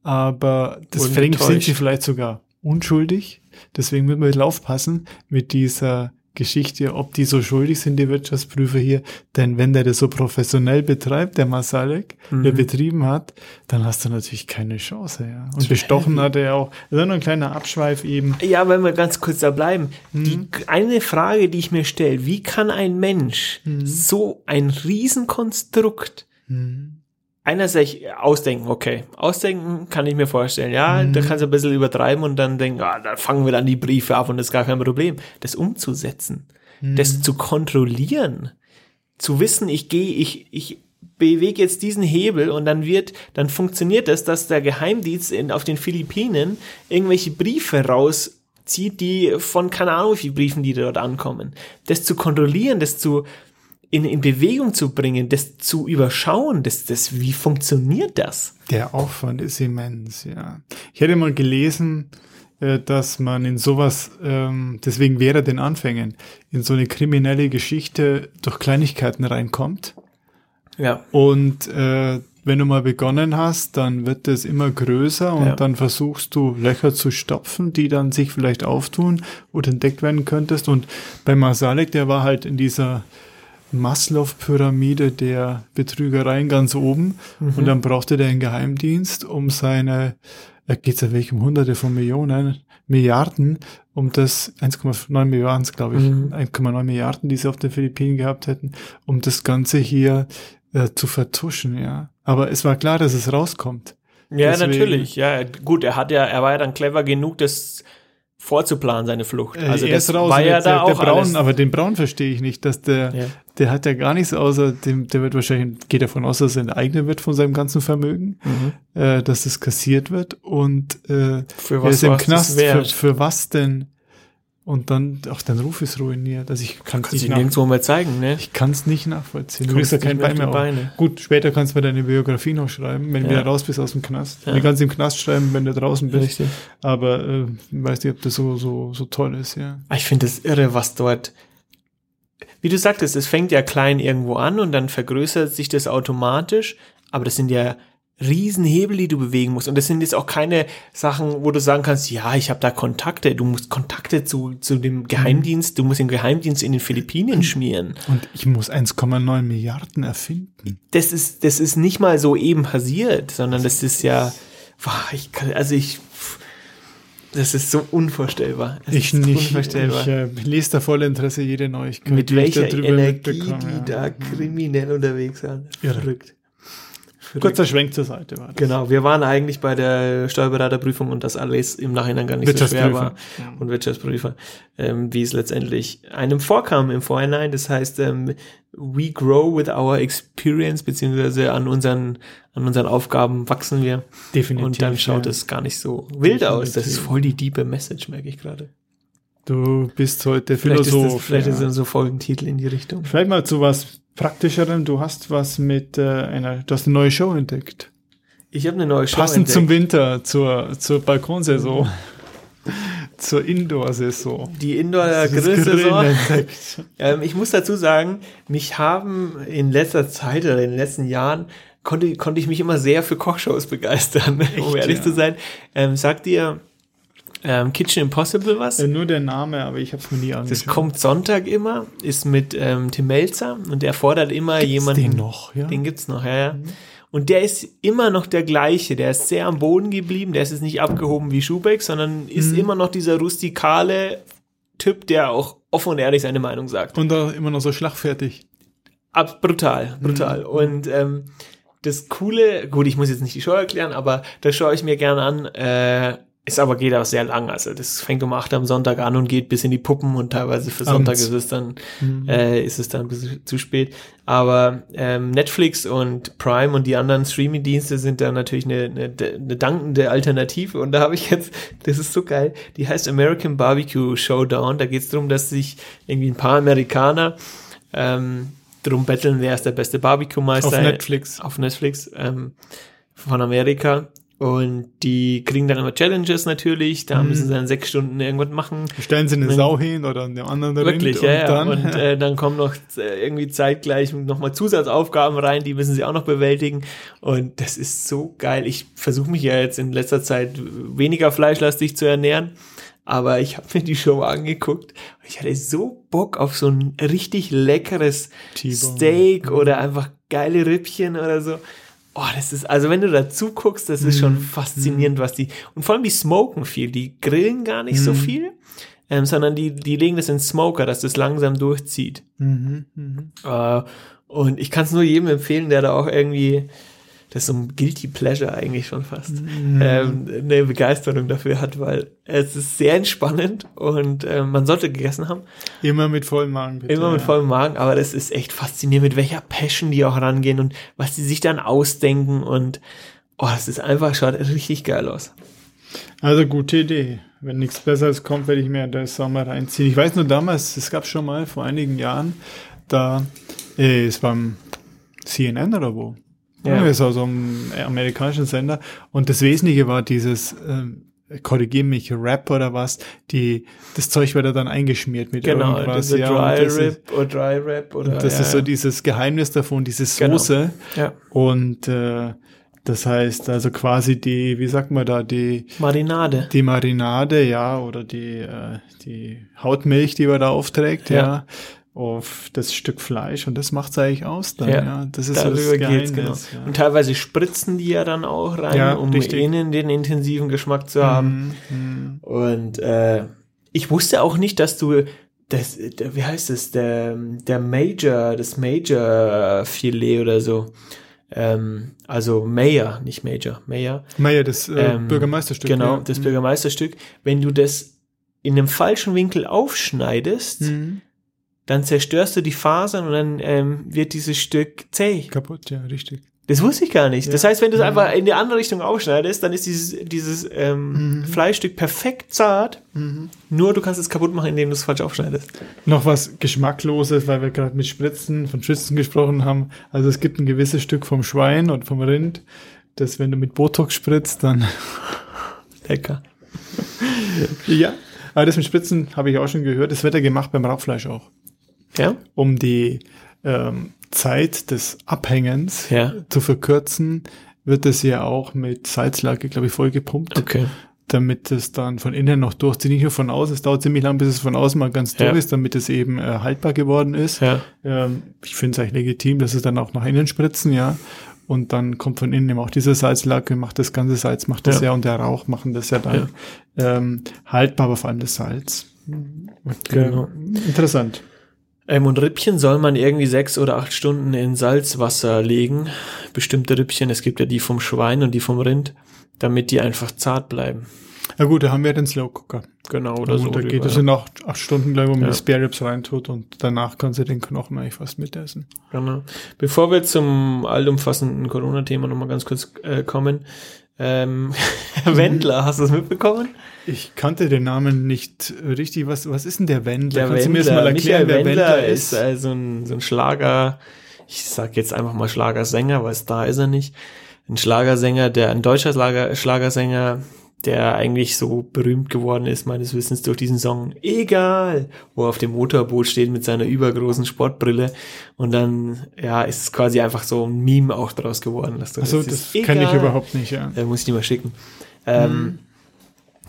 aber deswegen sind sie vielleicht sogar unschuldig. Deswegen müssen wir aufpassen mit dieser Geschichte, ob die so schuldig sind, die Wirtschaftsprüfer hier. Denn wenn der das so professionell betreibt, der Masalek, mhm. der betrieben hat, dann hast du natürlich keine Chance, ja. Und bestochen hat er auch. Das ist nur ein kleiner Abschweif eben.
Ja, wenn wir ganz kurz da bleiben. Mhm. Die, eine Frage, die ich mir stelle, wie kann ein Mensch mhm. so ein Riesenkonstrukt mhm einerseits ausdenken, okay. Ausdenken kann ich mir vorstellen, ja, mhm. da kannst du ein bisschen übertreiben und dann denken, ah, da fangen wir dann die Briefe ab und das ist gar kein Problem. Das umzusetzen, mhm. das zu kontrollieren, zu wissen, ich gehe, ich, ich bewege jetzt diesen Hebel und dann wird, dann funktioniert das, dass der Geheimdienst in, auf den Philippinen irgendwelche Briefe rauszieht, die von keine Ahnung wie viele Briefen, die dort ankommen. Das zu kontrollieren, das zu, in, in Bewegung zu bringen, das zu überschauen, das, das, wie funktioniert das?
Der Aufwand ist immens, ja. Ich hätte mal gelesen, äh, dass man in sowas, ähm, deswegen wäre den Anfängen, in so eine kriminelle Geschichte durch Kleinigkeiten reinkommt.
Ja.
Und äh, wenn du mal begonnen hast, dann wird es immer größer und
Ja.
dann versuchst du Löcher zu stopfen, die dann sich vielleicht auftun oder entdeckt werden könntest. Und bei Masalek, der war halt in dieser Maslow-Pyramide der Betrügereien ganz oben und dann brauchte der einen Geheimdienst, um seine, da geht's ja wirklich um hunderte von Millionen, Milliarden, um das 1,9 Milliarden, glaube ich,
Mhm.
1,9 Milliarden, die sie auf den Philippinen gehabt hätten, um das Ganze hier äh, zu vertuschen, ja. Aber es war klar, dass es rauskommt.
Ja,
Deswegen-
natürlich. Ja, gut, er hat ja, er war ja dann clever genug, das vorzuplanen, seine Flucht. Also
Äh, er
das
ist raus
war ja da
der,
auch
der Braun,
alles.
aber den Braun verstehe ich nicht, dass der,
Ja.
der hat ja gar nichts außer dem, der wird wahrscheinlich, geht davon aus, dass er enteignet wird von seinem ganzen Vermögen,
Mhm.
äh, dass es kassiert wird und äh,
Für
er
was
ist im
das
Knast. Für, für was denn? Und dann, auch dein Ruf ist ruiniert. Also ich kann es nicht,
du nirgendwo mehr zeigen, ne?
ich kann's nicht nachvollziehen. Du kriegst ja kein Bein mehr.
Beine.
Gut, später kannst du mir deine Biografie noch schreiben, wenn du
Ja.
wieder raus bist aus dem Knast.
Ja.
Du kannst im Knast schreiben, wenn du draußen bist.
Richtig.
Aber äh, weiß nicht, ob das so, so, so toll ist, ja.
Ah, Ich finde das irre, was dort. Wie du sagtest, es fängt ja klein irgendwo an und dann vergrößert sich das automatisch. Aber das sind ja Riesenhebel, die du bewegen musst. Und das sind jetzt auch keine Sachen, wo du sagen kannst, ja, ich habe da Kontakte. Du musst Kontakte zu, zu dem Geheimdienst, du musst den Geheimdienst in den Philippinen schmieren.
Und ich muss 1,9 Milliarden erfinden.
Das ist, das ist nicht mal so eben passiert, sondern das ist ja, ich kann, also ich, das ist so unvorstellbar. Das
Ich nicht.
Unvorstellbar.
Ich äh, lese da voll Interesse jede Neuigkeit.
mit welcher Energie die
ja.
da kriminell unterwegs sind. Verrückt.
Kurzer Schwenk zur Seite war das.
Genau, wir waren eigentlich bei der Steuerberaterprüfung und das alles im Nachhinein gar nicht so schwer war. Und Wirtschaftsprüfer, ähm, wie es letztendlich einem vorkam im Vorhinein. Das heißt, ähm, we grow with our experience, beziehungsweise an unseren, an unseren Aufgaben wachsen wir.
Definitiv.
Und dann schaut
ja.
es gar nicht so wild aus. Das ist
Definitiv.
voll die diepe Message, merke ich gerade.
Du bist heute
Vielleicht ist,
Philosoph.
das, vielleicht
ja.
ist das so Folgentitel in die Richtung.
Vielleicht mal zu was Praktischerem. Du hast was mit äh, einer, du hast eine neue Show entdeckt.
Ich habe eine neue Show
Passend zum
entdeckt.
Winter, zur, zur Balkonsaison. <laughs> zur Indoor-Saison.
Die Indoor
Das
Grill-Saison.
Grillen entdeckt. <laughs>
Ähm, ich muss dazu sagen, mich haben in letzter Zeit oder in den letzten Jahren konnte, konnte ich mich immer sehr für Kochshows begeistern, <laughs> um ehrlich
ja?
zu sein. Ähm, sagt dir ähm, Kitchen Impossible was?
Äh, nur der Name, aber ich habe es mir nie angeschaut.
Das kommt Sonntag immer, ist mit ähm, Tim Melzer und der fordert immer jemanden.
den noch, ja?
Den gibt's noch, ja, ja. Und der ist immer noch der gleiche. Der ist sehr am Boden geblieben. Der ist jetzt nicht abgehoben wie Schubeck, sondern ist
Mhm.
immer noch dieser rustikale Typ, der auch offen und ehrlich seine Meinung sagt.
Und da immer noch so schlagfertig.
Ab, brutal, brutal. Und ähm, das Coole, gut, ich muss jetzt nicht die Show erklären, aber das schaue ich mir gerne an. Äh, ist aber geht auch sehr lang. Also das fängt um 8 am Sonntag an und geht bis in die Puppen und teilweise für Sonntag
Abends.
ist es dann äh, ist es dann ein bisschen zu spät. Aber ähm, Netflix und Prime und die anderen Streaming-Dienste sind da natürlich eine, eine, eine dankende Alternative. Und da habe ich jetzt, das ist so geil, die heißt American Barbecue Showdown. Da geht es darum, dass sich irgendwie ein paar Amerikaner ähm, drum betteln, wer ist der beste Barbecue-Meister.
Auf Netflix.
Auf Netflix ähm, von Amerika. Und die kriegen dann immer Challenges natürlich. Da
Mhm.
müssen sie dann sechs Stunden irgendwas machen.
Stellen sie eine Sau hin oder einen anderen
Wirklich,
Rind
ja,
und
ja.
dann
und äh, dann kommen noch äh, irgendwie zeitgleich nochmal Zusatzaufgaben rein, die müssen sie auch noch bewältigen. Und das ist so geil. Ich versuche mich ja jetzt in letzter Zeit weniger fleischlastig zu ernähren. Aber ich habe mir die Show angeguckt. und Ich hatte so Bock auf so ein richtig leckeres. Steak oder einfach geile Rippchen oder so. Oh, das ist, also wenn du dazu guckst, das ist schon faszinierend, was die, und vor allem die smoken viel, die grillen gar nicht so viel, ähm, sondern die, die legen das in Smoker, dass das langsam durchzieht.
Mhm, mhm.
Äh, und ich kann es nur jedem empfehlen, der da auch irgendwie, das ist so ein Guilty Pleasure eigentlich schon fast, ähm, eine Begeisterung dafür hat, weil es ist sehr entspannend und äh, man sollte gegessen haben.
Immer mit vollem Magen, bitte.
Immer mit vollem Magen, aber das ist echt faszinierend, mit welcher Passion die auch rangehen und was die sich dann ausdenken und oh, das ist einfach, schaut richtig geil aus.
Also gute Idee. Wenn nichts Besseres kommt, werde ich mir das mal reinziehen. Ich weiß nur damals, es gab schon mal vor einigen Jahren, da, äh, es beim CNN oder wo?
Ja.
Ja. Es war so ein amerikanischen Sender. Und das Wesentliche war dieses, ähm, korrigiere mich, Rap oder was, die, das Zeug wird dann eingeschmiert mit
genau,
irgendwas.
Genau, Dry Rap oder Dry Rap oder.
Das ja, ist so dieses Geheimnis davon, diese genau. Soße.
Genau. Ja.
Und äh, das heißt also quasi die, wie sagt man da, die
Marinade.
Die Marinade, ja, oder die, äh, die Hautmilch, die man da aufträgt, ja. ja auf das Stück Fleisch und das macht's eigentlich aus dann, ja. ja. Das ist
Darüber so das Geheimnis, genau. ja. Und teilweise spritzen die ja dann auch rein, ja, um richtig. innen den intensiven Geschmack zu haben. Mhm. Und äh, ich wusste auch nicht, dass du das, der, wie heißt es, der, der Major, das Major Filet oder so. Ähm, also Mayor, nicht Major, Mayor.
Mayor, das äh, ähm, Bürgermeisterstück.
Genau, das mhm. Bürgermeisterstück. Wenn du das in einem falschen Winkel aufschneidest, mhm dann zerstörst du die Fasern und dann ähm, wird dieses Stück zäh.
Kaputt, ja, richtig.
Das wusste ich gar nicht. Ja. Das heißt, wenn du es ja. einfach in die andere Richtung aufschneidest, dann ist dieses, dieses ähm, mhm. Fleischstück perfekt zart. Mhm. Nur du kannst es kaputt machen, indem du es falsch aufschneidest.
Noch was Geschmackloses, weil wir gerade mit Spritzen, von Spritzen gesprochen haben. Also es gibt ein gewisses Stück vom Schwein und vom Rind, das wenn du mit Botox spritzt, dann <laughs>
lecker.
ja, aber das mit Spritzen habe ich auch schon gehört. Das wird ja gemacht beim Rauchfleisch auch.
Ja.
Um die ähm, Zeit des Abhängens ja. zu verkürzen, wird es ja auch mit Salzlake, glaube ich, vollgepumpt.
Okay.
Damit es dann von innen noch durchzieht, nicht nur von außen. Es dauert ziemlich lang, bis es von außen mal ganz durch ja. ist, damit es eben äh, haltbar geworden ist.
Ja.
Ähm, ich finde es eigentlich legitim, dass es dann auch nach innen spritzen, ja. Und dann kommt von innen eben auch diese Salzlake, macht das ganze Salz, macht das ja, ja und der Rauch machen das ja dann ähm, haltbar, aber vor allem das Salz.
Okay. Genau.
Interessant.
Ähm, und Rippchen soll man irgendwie sechs oder acht Stunden in Salzwasser legen. Bestimmte Rippchen, es gibt ja die vom Schwein und die vom Rind, damit die einfach zart bleiben.
Ja gut, da haben wir den Slow Cooker.
Genau, oder und so.
Da geht es ja noch acht Stunden, glaube ich, wo man ja. die Spare Ribs reintut und danach kannst du den Knochen eigentlich fast mitessen.
Genau. Bevor wir zum allumfassenden Corona-Thema nochmal ganz kurz äh, kommen, ähm, <laughs> Wendler, hast du das mitbekommen?
Ich kannte den Namen nicht richtig. Was, was ist denn der Wendler?
Der Kannst Wendler, du mir das mal erklären, Michael wer Wendler, Wendler ist? ist also ein, so ein Schlager, ich sag jetzt einfach mal Schlagersänger, weil da ist er nicht. Ein Schlagersänger, der ein deutscher Schlager, Schlagersänger, der eigentlich so berühmt geworden ist, meines Wissens, durch diesen Song Egal, wo er auf dem Motorboot steht mit seiner übergroßen Sportbrille. Und dann, ja, ist es quasi einfach so ein Meme auch draus geworden.
Dass du, Achso, das, das kenne ich überhaupt nicht, ja.
Da muss ich dir mal schicken. Ähm, hm.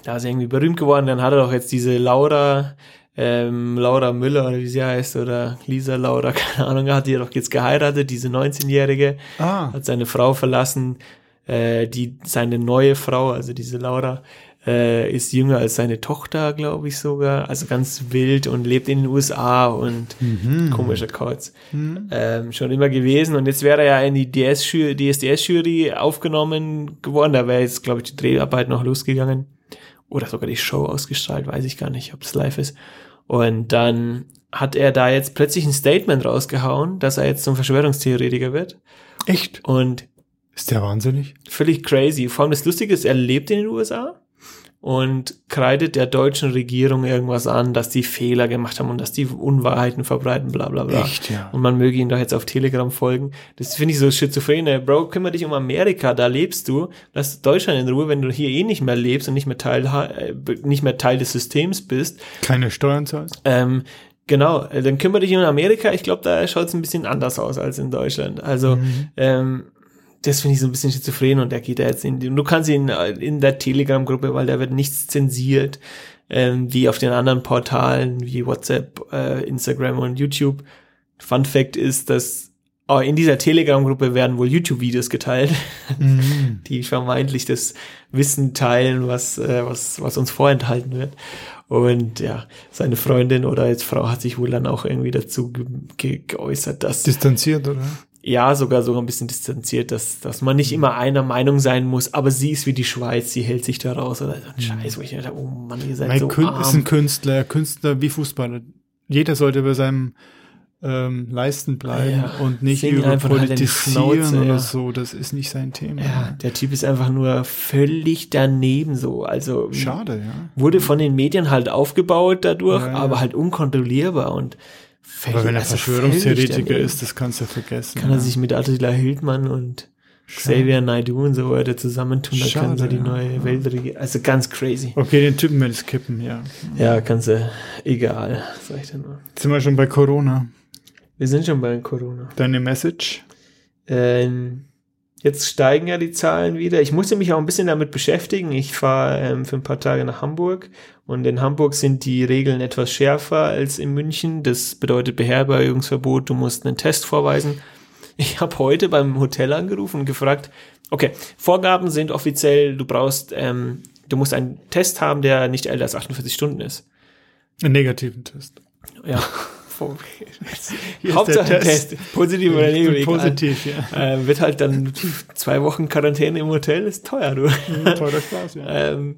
Da ist er irgendwie berühmt geworden. Dann hat er doch jetzt diese Laura, ähm, Laura Müller oder wie sie heißt, oder Lisa Laura, <laughs> keine Ahnung, hat die doch jetzt geheiratet, diese 19-Jährige, ah. hat seine Frau verlassen, äh, die seine neue Frau, also diese Laura, äh, ist jünger als seine Tochter, glaube ich sogar. Also ganz wild und lebt in den USA und mhm. komischer Kauz. Mhm. Ähm, schon immer gewesen. Und jetzt wäre er ja in die DSDS-Jury aufgenommen geworden. Da wäre jetzt, glaube ich, die Dreharbeit noch losgegangen. Oder sogar die Show ausgestrahlt, weiß ich gar nicht, ob es live ist. Und dann hat er da jetzt plötzlich ein Statement rausgehauen, dass er jetzt zum Verschwörungstheoretiker wird.
Echt?
Und
ist der wahnsinnig?
Völlig crazy. Vor allem das Lustige ist, er lebt in den USA und kreidet der deutschen Regierung irgendwas an, dass die Fehler gemacht haben und dass die Unwahrheiten verbreiten, bla bla bla.
Echt, ja.
Und man möge ihn doch jetzt auf Telegram folgen. Das finde ich so schizophren. Bro, kümmere dich um Amerika, da lebst du. Lass Deutschland in Ruhe, wenn du hier eh nicht mehr lebst und nicht mehr Teil, nicht mehr Teil des Systems bist.
Keine Steuern zahlst.
Ähm, Genau, dann kümmere dich um Amerika. Ich glaube, da schaut es ein bisschen anders aus als in Deutschland. Also mhm. ähm, das finde ich so ein bisschen schizophren und der geht da jetzt in die, und du kannst ihn in der Telegram-Gruppe, weil da wird nichts zensiert, ähm, wie auf den anderen Portalen wie WhatsApp, äh, Instagram und YouTube. Fun Fact ist, dass oh, in dieser Telegram-Gruppe werden wohl YouTube-Videos geteilt, <laughs> mhm. die vermeintlich das Wissen teilen, was, äh, was, was uns vorenthalten wird. Und ja, seine Freundin oder jetzt Frau hat sich wohl dann auch irgendwie dazu ge ge geäußert, dass.
Distanziert, oder?
Ja, sogar sogar ein bisschen distanziert, dass, dass man nicht immer einer Meinung sein muss, aber sie ist wie die Schweiz, sie hält sich da raus oder so ein Scheiß, wo ich dachte, oh Mann, ihr seid
mein
so
Kün
arm.
ist ein Künstler, Künstler wie Fußballer. Jeder sollte bei seinem ähm, Leisten bleiben ja, und nicht über halt politisieren halt oder ja. so. Das ist nicht sein Thema.
Ja, der Typ ist einfach nur völlig daneben so. Also
schade, ja.
Wurde von den Medien halt aufgebaut dadurch, ja, aber halt unkontrollierbar und
aber wenn er also Verschwörungstheoretiker ist, das kannst du ja vergessen.
Kann er sich mit Attila Hildmann und Xavier Naidoo und so weiter zusammentun, dann können sie die neue ja. Welt regieren. Also ganz crazy.
Okay, den Typen werde ich kippen, ja.
Ja, kannst du, egal, sag ich
dir nur. Jetzt sind wir schon bei Corona.
Wir sind schon bei Corona.
Deine Message?
Ähm, jetzt steigen ja die Zahlen wieder. Ich musste mich auch ein bisschen damit beschäftigen. Ich fahre ähm, für ein paar Tage nach Hamburg und in Hamburg sind die Regeln etwas schärfer als in München. Das bedeutet Beherbergungsverbot, du musst einen Test vorweisen. Ich habe heute beim Hotel angerufen und gefragt, okay, Vorgaben sind offiziell, du brauchst, ähm, du musst einen Test haben, der nicht älter als 48 Stunden ist.
Einen negativen Test.
Ja. <laughs> <laughs> Hauptsache Test. Test. Positiv oder negativ.
Positiv, ja.
Äh, wird halt dann zwei Wochen Quarantäne im Hotel, ist teuer, du.
Mhm, teurer Spaß, ja. <laughs>
ähm,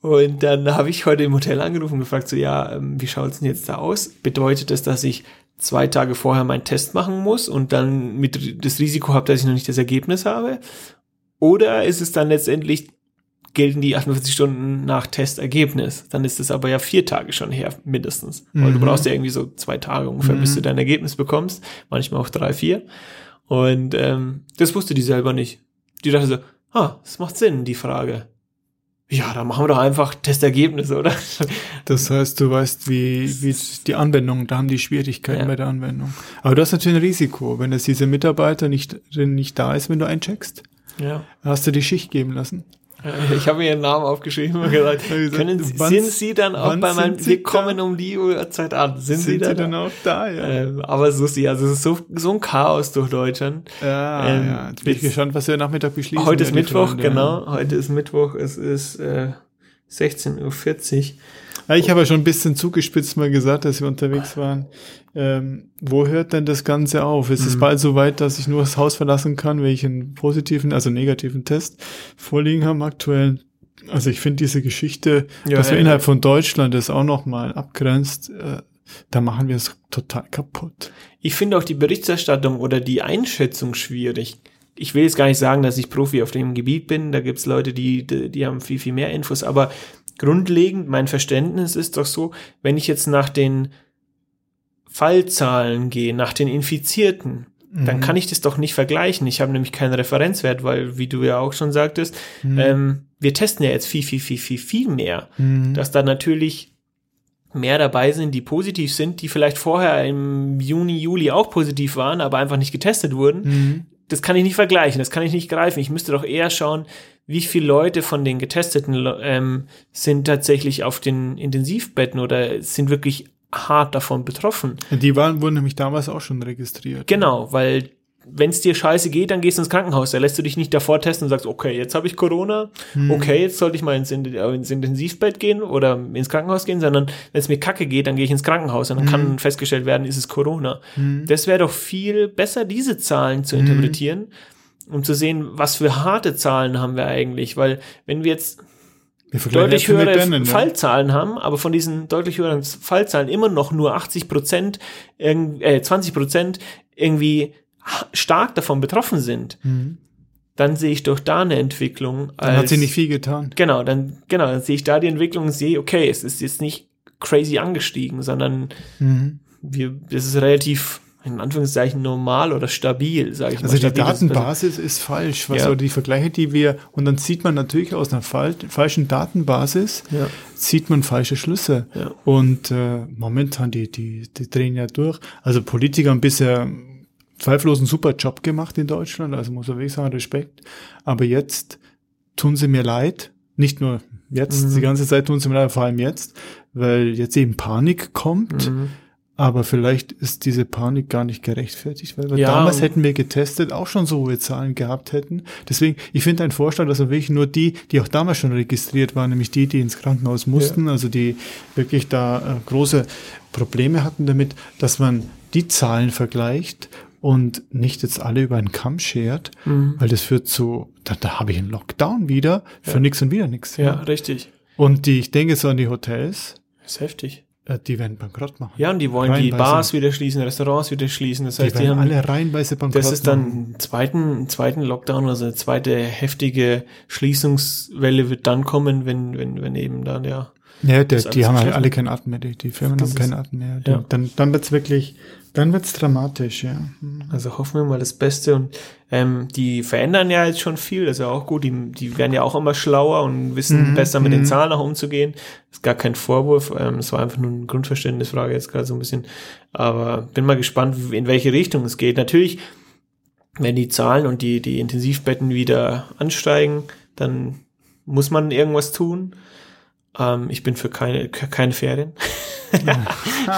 und dann habe ich heute im Hotel angerufen und gefragt, so, ja, ähm, wie schaut's denn jetzt da aus? Bedeutet das, dass ich zwei Tage vorher meinen Test machen muss und dann mit das Risiko habe, dass ich noch nicht das Ergebnis habe? Oder ist es dann letztendlich, gelten die 48 Stunden nach Testergebnis? Dann ist es aber ja vier Tage schon her, mindestens. Mhm. Weil du mhm. brauchst ja irgendwie so zwei Tage ungefähr, mhm. bis du dein Ergebnis bekommst. Manchmal auch drei, vier. Und ähm, das wusste die selber nicht. Die dachte so, ah, das macht Sinn, die Frage. Ja, dann machen wir doch einfach Testergebnisse, oder? <laughs>
Das heißt, du weißt, wie, wie die Anwendung, da haben die Schwierigkeiten ja. bei der Anwendung. Aber du hast natürlich ein Risiko, wenn es diese Mitarbeiter nicht, nicht da ist, wenn du eincheckst.
Ja.
Hast du die Schicht geben lassen? <laughs>
Ich habe ihren Namen aufgeschrieben und gesagt, <laughs> können Sie, sind Sie dann auch bei meinem, wir kommen um die Uhrzeit an, sind, sind Sie, dann,
Sie dann auch da, ja.
Ähm, aber so ist ja, also es ist so, so ein Chaos durch Deutschland.
Ja, ähm, ja. Jetzt bin ich gespannt, was wir Nachmittag beschließen.
Heute ist Mittwoch, Freunde. genau, heute ist Mittwoch, es ist äh, 16.40 Uhr.
Ich habe ja schon ein bisschen zugespitzt mal gesagt, dass wir unterwegs waren. Ähm, wo hört denn das Ganze auf? Ist mhm. es bald so weit, dass ich nur das Haus verlassen kann, wenn ich einen positiven, also negativen Test vorliegen habe aktuell? Also ich finde diese Geschichte, ja, dass ja, wir innerhalb ja. von Deutschland das auch nochmal abgrenzt, äh, da machen wir es total kaputt.
Ich finde auch die Berichterstattung oder die Einschätzung schwierig. Ich will jetzt gar nicht sagen, dass ich Profi auf dem Gebiet bin. Da gibt's Leute, die, die, die haben viel, viel mehr Infos. Aber grundlegend, mein Verständnis ist doch so, wenn ich jetzt nach den Fallzahlen gehe, nach den Infizierten, mhm. dann kann ich das doch nicht vergleichen. Ich habe nämlich keinen Referenzwert, weil, wie du ja auch schon sagtest, mhm. ähm, wir testen ja jetzt viel, viel, viel, viel, viel mehr. Mhm. Dass da natürlich mehr dabei sind, die positiv sind, die vielleicht vorher im Juni, Juli auch positiv waren, aber einfach nicht getestet wurden. Mhm. Das kann ich nicht vergleichen, das kann ich nicht greifen. Ich müsste doch eher schauen, wie viele Leute von den Getesteten ähm, sind tatsächlich auf den Intensivbetten oder sind wirklich hart davon betroffen.
Die waren, wurden nämlich damals auch schon registriert.
Genau, weil wenn es dir scheiße geht, dann gehst du ins Krankenhaus. Da lässt du dich nicht davor testen und sagst, okay, jetzt habe ich Corona, hm. okay, jetzt sollte ich mal ins, ins, Intensivbett gehen oder ins Krankenhaus gehen, sondern wenn es mir kacke geht, dann gehe ich ins Krankenhaus und dann hm. kann festgestellt werden, ist es Corona. Hm. Das wäre doch viel besser, diese Zahlen zu hm. interpretieren, um zu sehen, was für harte Zahlen haben wir eigentlich, weil wenn wir jetzt deutlich höhere Dänen, Fallzahlen ja. haben, aber von diesen deutlich höheren Fallzahlen immer noch nur 80 Prozent, äh, 20 Prozent irgendwie stark davon betroffen sind, mhm. dann sehe ich doch da eine Entwicklung.
Als, dann hat sie nicht viel getan.
Genau, dann, genau, dann sehe ich da die Entwicklung und sehe, okay, es ist jetzt nicht crazy angestiegen, sondern mhm. wir, es ist relativ in Anführungszeichen normal oder stabil, sage ich
also mal. Also die Datenbasis ist falsch, was ja. so die Vergleiche, die wir, und dann zieht man natürlich aus einer fal falschen Datenbasis, ja. zieht man falsche Schlüsse. Ja. Und äh, momentan, die, die, die drehen ja durch. Also Politiker haben bisher zweifellos einen super Job gemacht in Deutschland, also muss man wirklich sagen, Respekt. Aber jetzt tun sie mir leid, nicht nur jetzt, mhm. die ganze Zeit tun sie mir leid, vor allem jetzt, weil jetzt eben Panik kommt. Mhm aber vielleicht ist diese Panik gar nicht gerechtfertigt, weil wir ja, damals hätten wir getestet, auch schon so hohe Zahlen gehabt hätten. Deswegen, ich finde einen Vorschlag, dass wir wirklich nur die, die auch damals schon registriert waren, nämlich die, die ins Krankenhaus mussten, ja. also die wirklich da äh, große Probleme hatten damit, dass man die Zahlen vergleicht und nicht jetzt alle über einen Kamm schert, mhm. weil das führt zu, da, da habe ich einen Lockdown wieder für ja. nichts und wieder nichts.
Ja, richtig.
Und die, ich denke so an die Hotels.
Das ist heftig.
Äh, die werden bankrott machen.
Ja, und die wollen die Bars wieder schließen, Restaurants wieder schließen. Das heißt, die, die haben
alle reihenweise
bankrott Das ist dann zweiten, zweiten Lockdown, also eine zweite heftige Schließungswelle wird dann kommen, wenn, wenn, wenn eben dann ja
Ja, der, die haben halt alle keinen Atem mehr, die, die Firmen das haben keinen Atem mehr. Ja. Dann, dann wird's wirklich, dann wird's dramatisch, ja.
Also hoffen wir mal das Beste und ähm, die verändern ja jetzt schon viel, das ist ja auch gut. Die, die werden ja auch immer schlauer und wissen mhm, besser mit den mhm. Zahlen auch umzugehen. Das ist gar kein Vorwurf, ähm, es war einfach nur eine Grundverständnisfrage jetzt gerade so ein bisschen. Aber bin mal gespannt, in welche Richtung es geht. Natürlich, wenn die Zahlen und die, die Intensivbetten wieder ansteigen, dann muss man irgendwas tun. Ähm, ich bin für keine, keine Ferien. <laughs>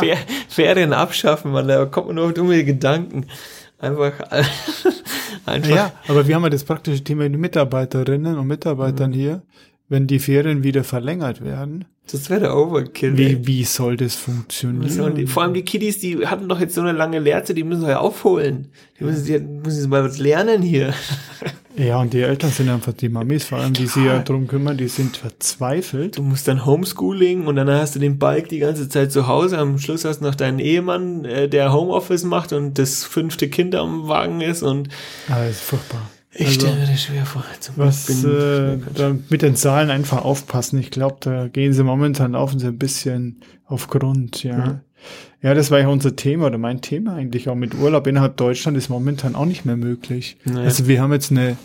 Fer Ferien abschaffen, man, da kommt man nur auf dumme Gedanken. Einfach, <laughs>
einfach. Ja, aber wir haben ja das praktische Thema die Mitarbeiterinnen und Mitarbeitern mhm. hier. Wenn die Ferien wieder verlängert werden,
das wäre der Overkill.
Wie, wie soll das funktionieren?
Die, vor allem die Kiddies, die hatten doch jetzt so eine lange Lehrzeit, die müssen ja aufholen. Die müssen, die müssen mal was lernen hier. <laughs>
Ja, und die Eltern sind einfach die Mamis, vor allem, die sich ja drum kümmern, die sind verzweifelt.
Du musst dann Homeschooling und dann hast du den Balk die ganze Zeit zu Hause. Am Schluss hast du noch deinen Ehemann, äh, der Homeoffice macht und das fünfte Kind am Wagen ist und.
Ah, ist furchtbar.
Ich also, stelle mir das schwer vor.
was äh, mit den Zahlen einfach aufpassen. Ich glaube, da gehen sie momentan, laufen sie ein bisschen auf Grund, ja. Mhm. Ja, das war ja unser Thema oder mein Thema eigentlich auch mit Urlaub innerhalb Deutschland ist momentan auch nicht mehr möglich. Nee. Also wir haben jetzt eine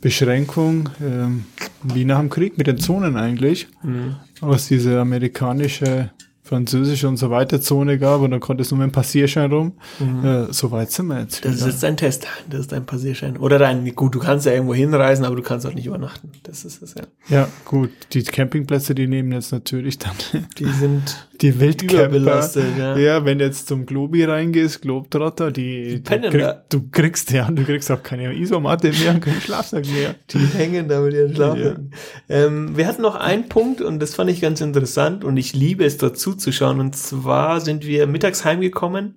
Beschränkung ähm, wie nach dem Krieg mit den Zonen eigentlich, mhm. was diese amerikanische französische und so weiter Zone gab und dann konnte es nur mit dem Passierschein rum. Mhm. Äh, so weit sind wir jetzt.
Das wieder. ist jetzt dein Test, das ist dein Passierschein. Oder dein, gut, du kannst ja irgendwo hinreisen, aber du kannst auch nicht übernachten. Das ist es ja.
Ja, gut, die Campingplätze, die nehmen jetzt natürlich dann.
Die sind <laughs>
die Wildcamper. Ja. ja, wenn du jetzt zum Globi reingehst, Globetrotter, die, die du, krieg, du, kriegst ja, du kriegst auch keine Isomatte mehr und keinen Schlafsack mehr. <laughs>
Die hängen da mit ihren Schlafsacken. Ja. Ähm, wir hatten noch einen Punkt und das fand ich ganz interessant und ich liebe es dazu zuzuschauen. Und zwar sind wir mittags heimgekommen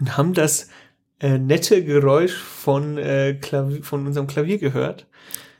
und haben das äh, nette Geräusch von, äh, Klavier, von unserem Klavier gehört.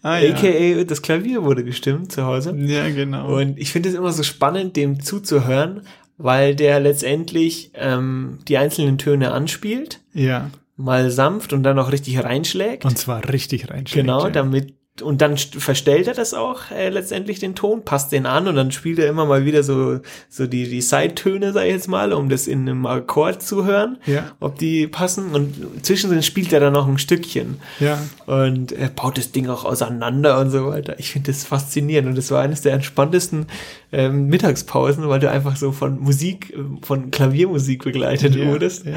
Ah, ja. AKA das Klavier wurde gestimmt zu Hause.
Ja, genau.
Und ich finde es immer so spannend, dem zuzuhören, weil der letztendlich ähm, die einzelnen Töne anspielt.
Ja.
Mal sanft und dann auch richtig reinschlägt.
Und zwar richtig reinschlägt.
Genau, ja. damit und dann verstellt er das auch äh, letztendlich den Ton, passt den an und dann spielt er immer mal wieder so so die die Side-Töne, sag ich jetzt mal, um das in einem Akkord zu hören,
ja.
ob die passen und zwischendrin spielt er dann noch ein Stückchen.
Ja.
Und er baut das Ding auch auseinander und so weiter. Ich finde das faszinierend und das war eines der entspanntesten ähm, Mittagspausen, weil du einfach so von Musik, von Klaviermusik begleitet ja, wurdest,
ja.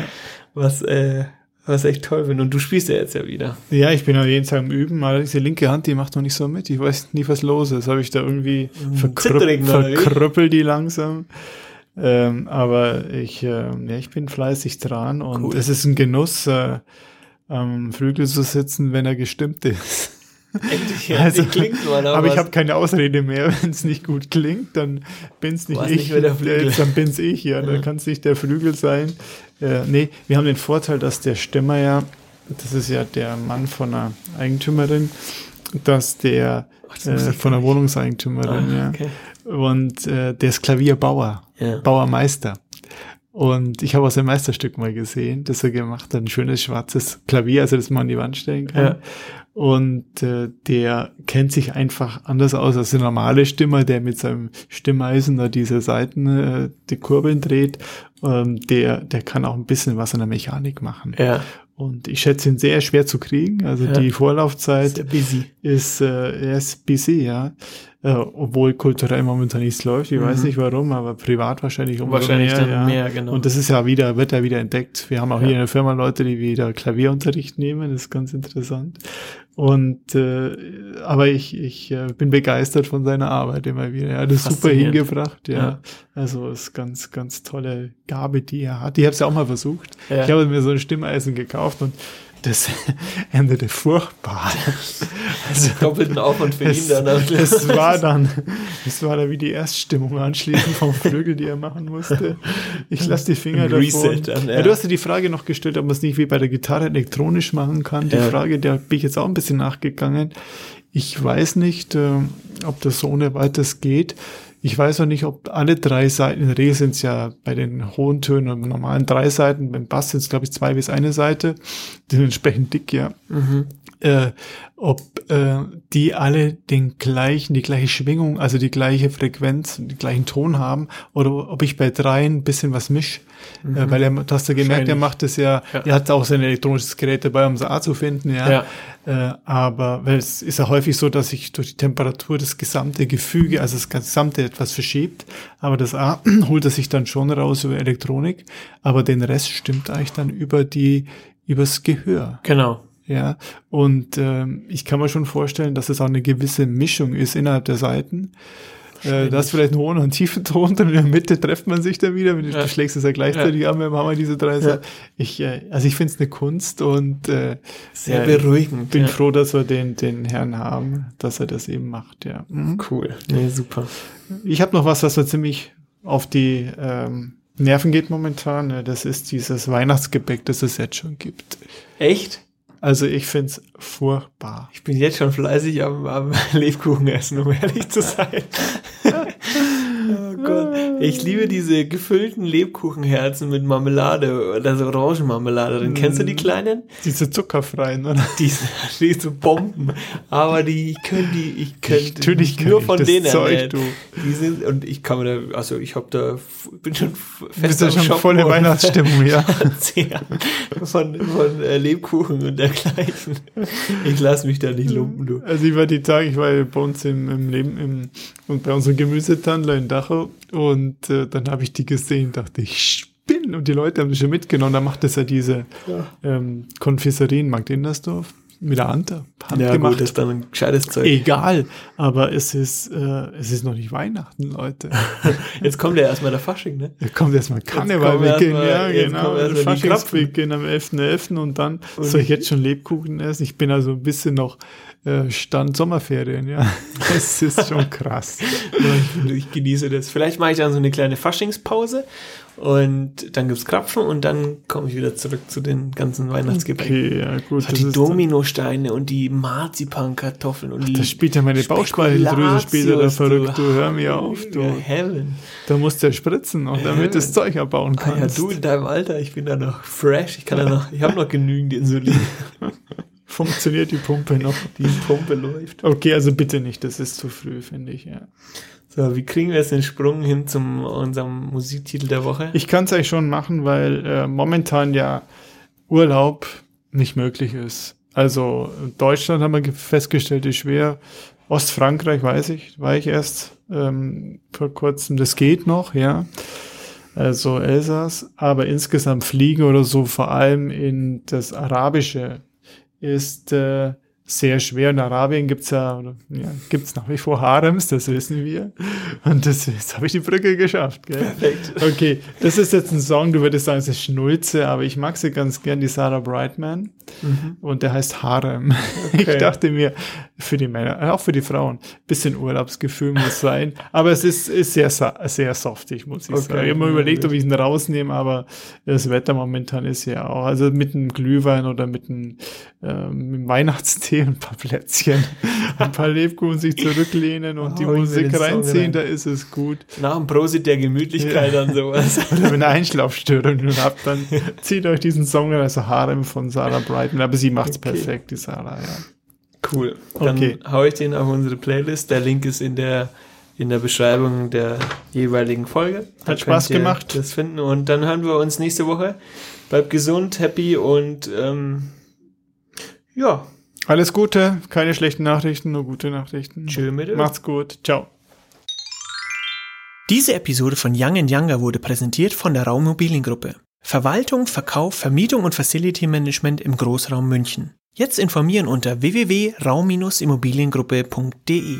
was äh, was echt toll bin. Und du spielst ja jetzt ja wieder.
Ja, ich bin ja jeden Tag im Üben, aber diese linke Hand, die macht noch nicht so mit. Ich weiß nie, was los ist. Habe ich da irgendwie verkrüpp verkrüppelt die langsam. Ähm, aber ich, äh, ja, ich bin fleißig dran und cool. es ist ein Genuss, äh, am Flügel zu sitzen, wenn er gestimmt ist.
Endlich, also, klingt
mal aber was. ich habe keine Ausrede mehr. <laughs> Wenn es nicht gut klingt, dann bin's nicht ich,
nicht Flügel.
dann bin's ich, ja. Dann kann es nicht der Flügel sein. Äh, nee, wir haben den Vorteil, dass der Stimmer ja, das ist ja der Mann von einer Eigentümerin, dass der Ach, äh, von einer Wohnungseigentümerin, ah, okay. ja. Und äh, der ist Klavierbauer, ja. Bauermeister. Und ich habe auch sein Meisterstück mal gesehen, das er gemacht hat, ein schönes schwarzes Klavier, also das man an die Wand stellen kann. Ja. Und äh, der kennt sich einfach anders aus als der normale Stimmer, der mit seinem Stimmeisen da diese Seiten, äh, die Kurbeln dreht. Ähm, der, der kann auch ein bisschen was an der Mechanik machen.
Ja.
Und ich schätze ihn sehr schwer zu kriegen. Also ja. die Vorlaufzeit
ist,
äh, er ist busy, ja. Äh, obwohl kulturell momentan nichts läuft. Ich mhm. weiß nicht warum, aber privat wahrscheinlich
umso wahrscheinlich mehr. Ja. mehr genau.
Und das ist ja wieder, wird ja wieder entdeckt. Wir haben auch ja. hier in der Firma Leute, die wieder Klavierunterricht nehmen. Das ist ganz interessant. Und äh, aber ich, ich äh, bin begeistert von seiner Arbeit immer wieder. Er hat es super hingebracht, ja. ja. Also ist ganz, ganz tolle Gabe, die er hat. Ich habe es ja auch mal versucht. Ja. Ich habe mir so ein Stimmeisen gekauft und das <laughs> endete furchtbar.
Also, doppelten Aufwand für
ihn dann. Es war dann, es war da wie die Erststimmung anschließend vom Flügel, die er machen musste. Ich lasse die Finger davon. Reset dann, ja. ja. du hast dir die Frage noch gestellt, ob man es nicht wie bei der Gitarre elektronisch machen kann. Die ja. Frage, der bin ich jetzt auch ein bisschen nachgegangen. Ich weiß nicht, äh, ob das so ohne weiteres geht. Ich weiß auch nicht, ob alle drei Seiten, in der Regel sind es ja bei den hohen Tönen und normalen drei Seiten, beim Bass sind es glaube ich zwei bis eine Seite, die sind entsprechend dick, ja. Mhm. Äh, ob äh, die alle den gleichen, die gleiche Schwingung, also die gleiche Frequenz, den gleichen Ton haben, oder ob ich bei dreien ein bisschen was misch. Mhm. Äh, weil er, du hast ja gemerkt, er macht es ja, ja, er hat auch sein elektronisches Gerät dabei, um es A zu finden, ja. ja. Äh, aber weil es ist ja häufig so, dass sich durch die Temperatur das gesamte Gefüge, also das gesamte etwas verschiebt. Aber das A <clears throat> holt er sich dann schon raus über Elektronik, aber den Rest stimmt eigentlich dann über die, übers Gehör.
Genau.
Ja, und ähm, ich kann mir schon vorstellen, dass es auch eine gewisse Mischung ist innerhalb der Seiten. Äh, da ist vielleicht ein hohen und einen tiefen Ton, dann in der Mitte trefft man sich dann wieder, wenn du ja. schlägst es ja gleichzeitig ja. an, wir haben diese drei ja. Ich, äh, also ich finde es eine Kunst und äh,
sehr beruhigend.
Bin ja. froh, dass wir den, den Herrn haben, dass er das eben macht, ja.
Mhm. Cool. Nee, super.
Ich habe noch was, was so ziemlich auf die ähm, Nerven geht momentan. Ne? Das ist dieses Weihnachtsgebäck, das es jetzt schon gibt.
Echt?
Also ich find's furchtbar.
Ich bin jetzt schon fleißig am, am <laughs> Lebkuchen essen, um ehrlich zu sein. <laughs> Gott. Ich liebe diese gefüllten Lebkuchenherzen mit Marmelade oder so Orangenmarmelade drin. Mm. Kennst du die kleinen?
Diese zuckerfreien, oder? <laughs>
Diese, diese Bomben. Aber die, ich könnte die, ich könnte
Natürlich
nur von denen
Zeug, du.
Die sind, und ich kann mir da, also ich habe da, bin schon
fest Bist ja schon voll in Weihnachtsstimmung, ja.
von, von äh, Lebkuchen und dergleichen. Ich lasse mich da nicht lumpen, du.
Also ich war die Tage, ich war bei uns im, im Leben, im, und bei unserem Gemüsetandler in Dachau und äh, dann habe ich die gesehen, dachte ich, spinn. Und die Leute haben das schon mitgenommen. Da macht es ja diese ja. Ähm, Konfiserie in Magdenersdorf mit der Hand,
Hand ja, gemacht. Gut, das ist dann ein gescheites Zeug.
Egal, aber es ist, äh, es ist noch nicht Weihnachten, Leute. <laughs>
Jetzt kommt ja erstmal der Fasching, ne?
Jetzt kommt erstmal Karneval beginnen, ja, genau. Faschings beginnen am 11.11. .11. und dann und soll ich jetzt schon Lebkuchen essen. Ich bin also ein bisschen noch Stand Sommerferien, ja. <laughs> Es ist schon krass.
ich, genieße das. Vielleicht mache ich dann so eine kleine Faschingspause und dann gibt's Krapfen und dann komme ich wieder zurück zu den ganzen Weihnachtsgebäck. Okay, ja gut. So, die Dominosteine und die Marzipankartoffeln und Ach, die.
Das spielt ja meine Bauchspeicheldrüse später da verrückt. Du, hör mir auf, du. Heaven. Da musst du ja spritzen, und damit du das Zeug abbauen kannst.
Ah, ja, du in deinem Alter, ich bin da noch fresh. Ich kann da noch, ich habe noch genügend Insulin. <laughs>
Funktioniert die Pumpe noch?
Die Pumpe läuft.
Okay, also bitte nicht, das ist zu früh, finde ich, ja.
So, wie kriegen wir jetzt den Sprung hin zum unserem Musiktitel der Woche?
Ich kann es eigentlich schon machen, weil äh, momentan ja Urlaub nicht möglich ist. Also Deutschland haben wir festgestellt, ist schwer. Ostfrankreich weiß ich, war ich erst ähm, vor kurzem. Das geht noch, ja. Also Elsass, aber insgesamt fliegen oder so, vor allem in das Arabische ist äh, sehr schwer. In Arabien gibt's ja, ja gibt's nach wie vor Harems, das wissen wir. Und das, jetzt habe ich die Brücke geschafft. Gell? Perfekt. Okay, das ist jetzt ein Song, du würdest sagen, es ist Schnulze, aber ich mag sie ganz gern, die Sarah Brightman. Mhm. Und der heißt Harem. <laughs> Okay. Ich dachte mir, für die Männer, äh, auch für die Frauen, bisschen Urlaubsgefühl muss sein. Aber es ist, ist sehr, sehr softig, muss ich okay. sagen. Ich habe mir überlegt, ob ich ihn rausnehme, aber das Wetter momentan ist ja auch, also mit einem Glühwein oder mit einem, äh, mit einem Weihnachtstee, ein paar Plätzchen, ein paar Lebkuchen sich zurücklehnen und oh, die Musik reinziehen, da ist es gut.
Nach dem Prosit der Gemütlichkeit ja. dann sowas. <laughs>
oder wenn ihr Einschlafstörungen habt, dann zieht euch diesen Song, also Harem von Sarah Brighton, aber sie macht's okay. perfekt, die Sarah, ja.
Cool. Dann okay. hau ich den auf unsere Playlist. Der Link ist in der in der Beschreibung der jeweiligen Folge.
Da Hat Spaß gemacht.
Das finden und dann hören wir uns nächste Woche. Bleibt gesund, happy und ähm, ja.
Alles Gute, keine schlechten Nachrichten, nur gute Nachrichten.
Tschüss mit
Macht's gut. Ciao.
Diese Episode von Young Younger wurde präsentiert von der Raummobiliengruppe. Verwaltung, Verkauf, Vermietung und Facility Management im Großraum München. Jetzt informieren unter www.raum-immobiliengruppe.de.